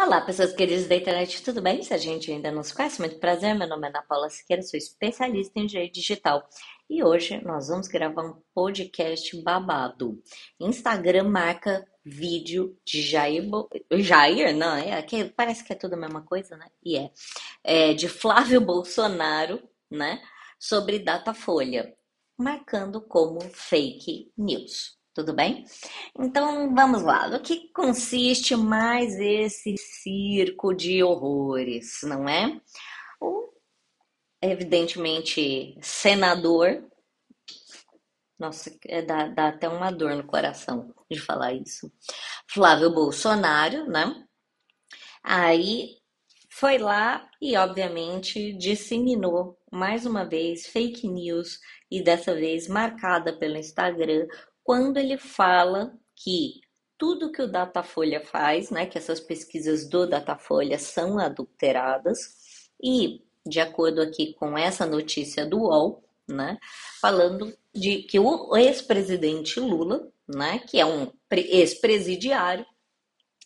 Olá, pessoas queridas da internet, tudo bem? Se a gente ainda não se conhece, muito prazer. Meu nome é Ana Paula Siqueira, sou especialista em direito digital e hoje nós vamos gravar um podcast babado. Instagram marca vídeo de Jair, Bo... Jair, não, é que parece que é tudo a mesma coisa, né? E é, é de Flávio Bolsonaro, né? Sobre Datafolha, marcando como fake news. Tudo bem? Então vamos lá. No que consiste mais esse circo de horrores, não é? O, evidentemente, senador. Nossa, é, dá, dá até uma dor no coração de falar isso. Flávio Bolsonaro, né? Aí foi lá e, obviamente, disseminou mais uma vez fake news e dessa vez marcada pelo Instagram quando ele fala que tudo que o Datafolha faz, né, que essas pesquisas do Datafolha são adulteradas, e de acordo aqui com essa notícia do UOL, né, falando de que o ex-presidente Lula, né, que é um ex-presidiário,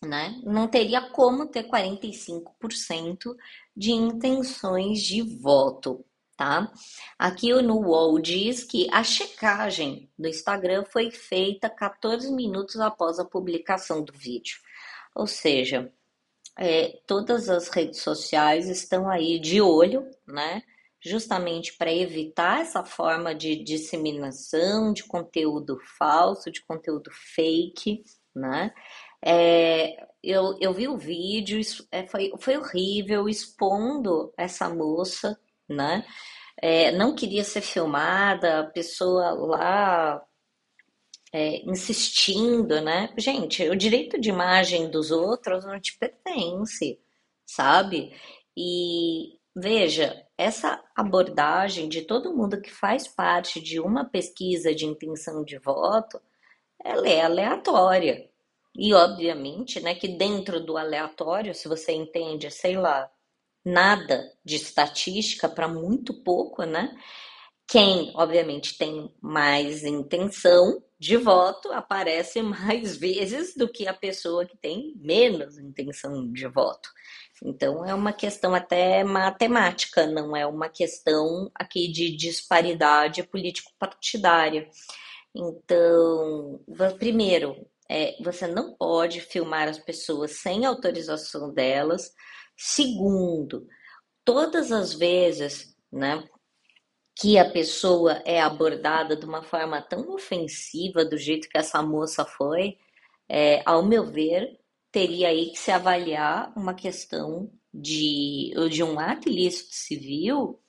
né, não teria como ter 45% de intenções de voto tá? Aqui no UOL diz que a checagem do Instagram foi feita 14 minutos após a publicação do vídeo. Ou seja, é, todas as redes sociais estão aí de olho, né? Justamente para evitar essa forma de disseminação de conteúdo falso, de conteúdo fake, né? É, eu, eu vi o vídeo, é, foi, foi horrível, expondo essa moça né? É, não queria ser filmada, a pessoa lá é, insistindo, né? Gente, o direito de imagem dos outros não te pertence, sabe? E veja, essa abordagem de todo mundo que faz parte de uma pesquisa de intenção de voto, ela é aleatória. E obviamente, né, que dentro do aleatório, se você entende, sei lá, nada de estatística para muito pouco, né? Quem, obviamente, tem mais intenção de voto aparece mais vezes do que a pessoa que tem menos intenção de voto. Então, é uma questão até matemática, não é uma questão aqui de disparidade político-partidária. Então, primeiro, é, você não pode filmar as pessoas sem autorização delas. Segundo, todas as vezes, né, que a pessoa é abordada de uma forma tão ofensiva do jeito que essa moça foi, é, ao meu ver, teria aí que se avaliar uma questão de, de um ato ilícito civil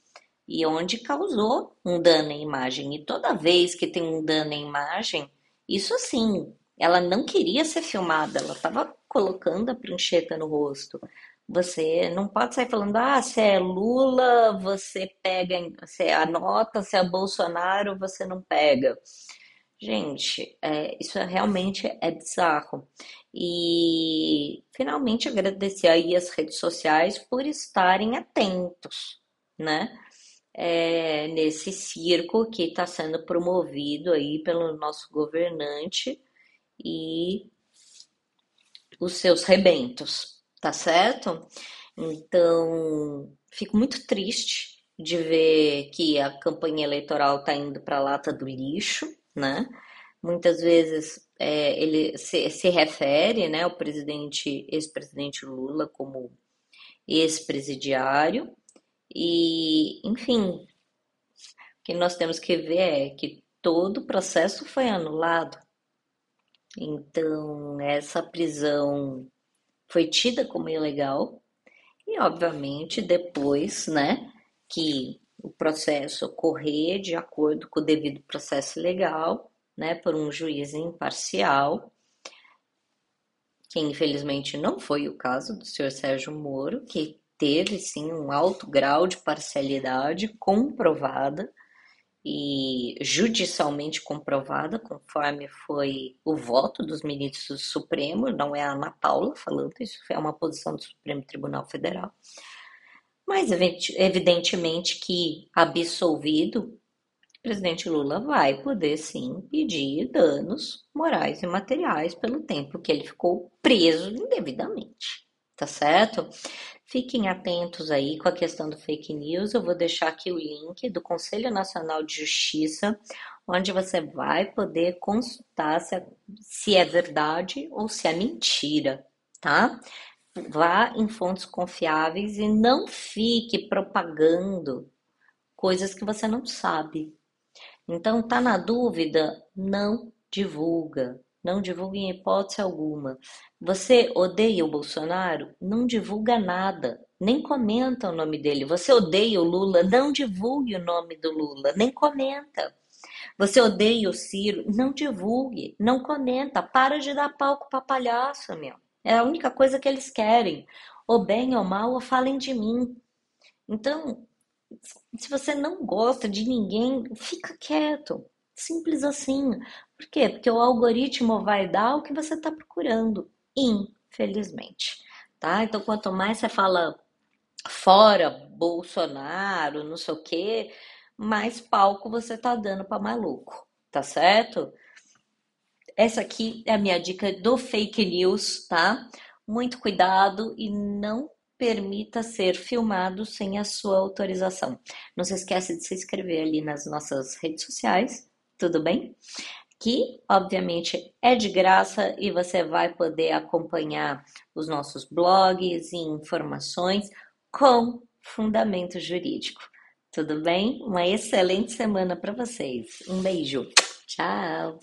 e onde causou um dano à imagem. E toda vez que tem um dano à imagem, isso sim, ela não queria ser filmada, ela estava colocando a prancheta no rosto. Você não pode sair falando, ah, se é Lula, você pega, é anota, se é Bolsonaro, você não pega. Gente, é, isso é, realmente é bizarro. E finalmente agradecer aí as redes sociais por estarem atentos, né? É, nesse circo que está sendo promovido aí pelo nosso governante e os seus rebentos tá certo? Então, fico muito triste de ver que a campanha eleitoral está indo para lata do lixo, né? Muitas vezes é, ele se, se refere, né, ao presidente, ex-presidente Lula como ex-presidiário e, enfim, o que nós temos que ver é que todo o processo foi anulado. Então, essa prisão foi tida como ilegal e, obviamente, depois, né, que o processo ocorrer de acordo com o devido processo legal, né, por um juiz imparcial, que infelizmente não foi o caso do senhor Sérgio Moro, que teve sim um alto grau de parcialidade comprovada e judicialmente comprovada, conforme foi o voto dos ministros do Supremo, não é a Ana Paula falando, isso é uma posição do Supremo Tribunal Federal. Mas, evidentemente, que absolvido, o presidente Lula vai poder sim pedir danos morais e materiais pelo tempo que ele ficou preso indevidamente, tá certo? Fiquem atentos aí com a questão do fake news. Eu vou deixar aqui o link do Conselho Nacional de Justiça, onde você vai poder consultar se é, se é verdade ou se é mentira, tá? Vá em fontes confiáveis e não fique propagando coisas que você não sabe. Então, tá na dúvida? Não divulga. Não divulgue em hipótese alguma. Você odeia o Bolsonaro? Não divulga nada, nem comenta o nome dele. Você odeia o Lula? Não divulgue o nome do Lula, nem comenta. Você odeia o Ciro? Não divulgue, não comenta. Para de dar palco para palhaço, meu. É a única coisa que eles querem. Ou bem ou mal, ou falem de mim. Então, se você não gosta de ninguém, fica quieto. Simples assim. Por quê? Porque o algoritmo vai dar o que você está procurando, infelizmente. Tá? Então, quanto mais você fala fora Bolsonaro, não sei o quê, mais palco você tá dando para maluco, tá certo? Essa aqui é a minha dica do fake news, tá? Muito cuidado e não permita ser filmado sem a sua autorização. Não se esqueça de se inscrever ali nas nossas redes sociais, tudo bem? Que, obviamente, é de graça e você vai poder acompanhar os nossos blogs e informações com fundamento jurídico. Tudo bem? Uma excelente semana para vocês. Um beijo. Tchau.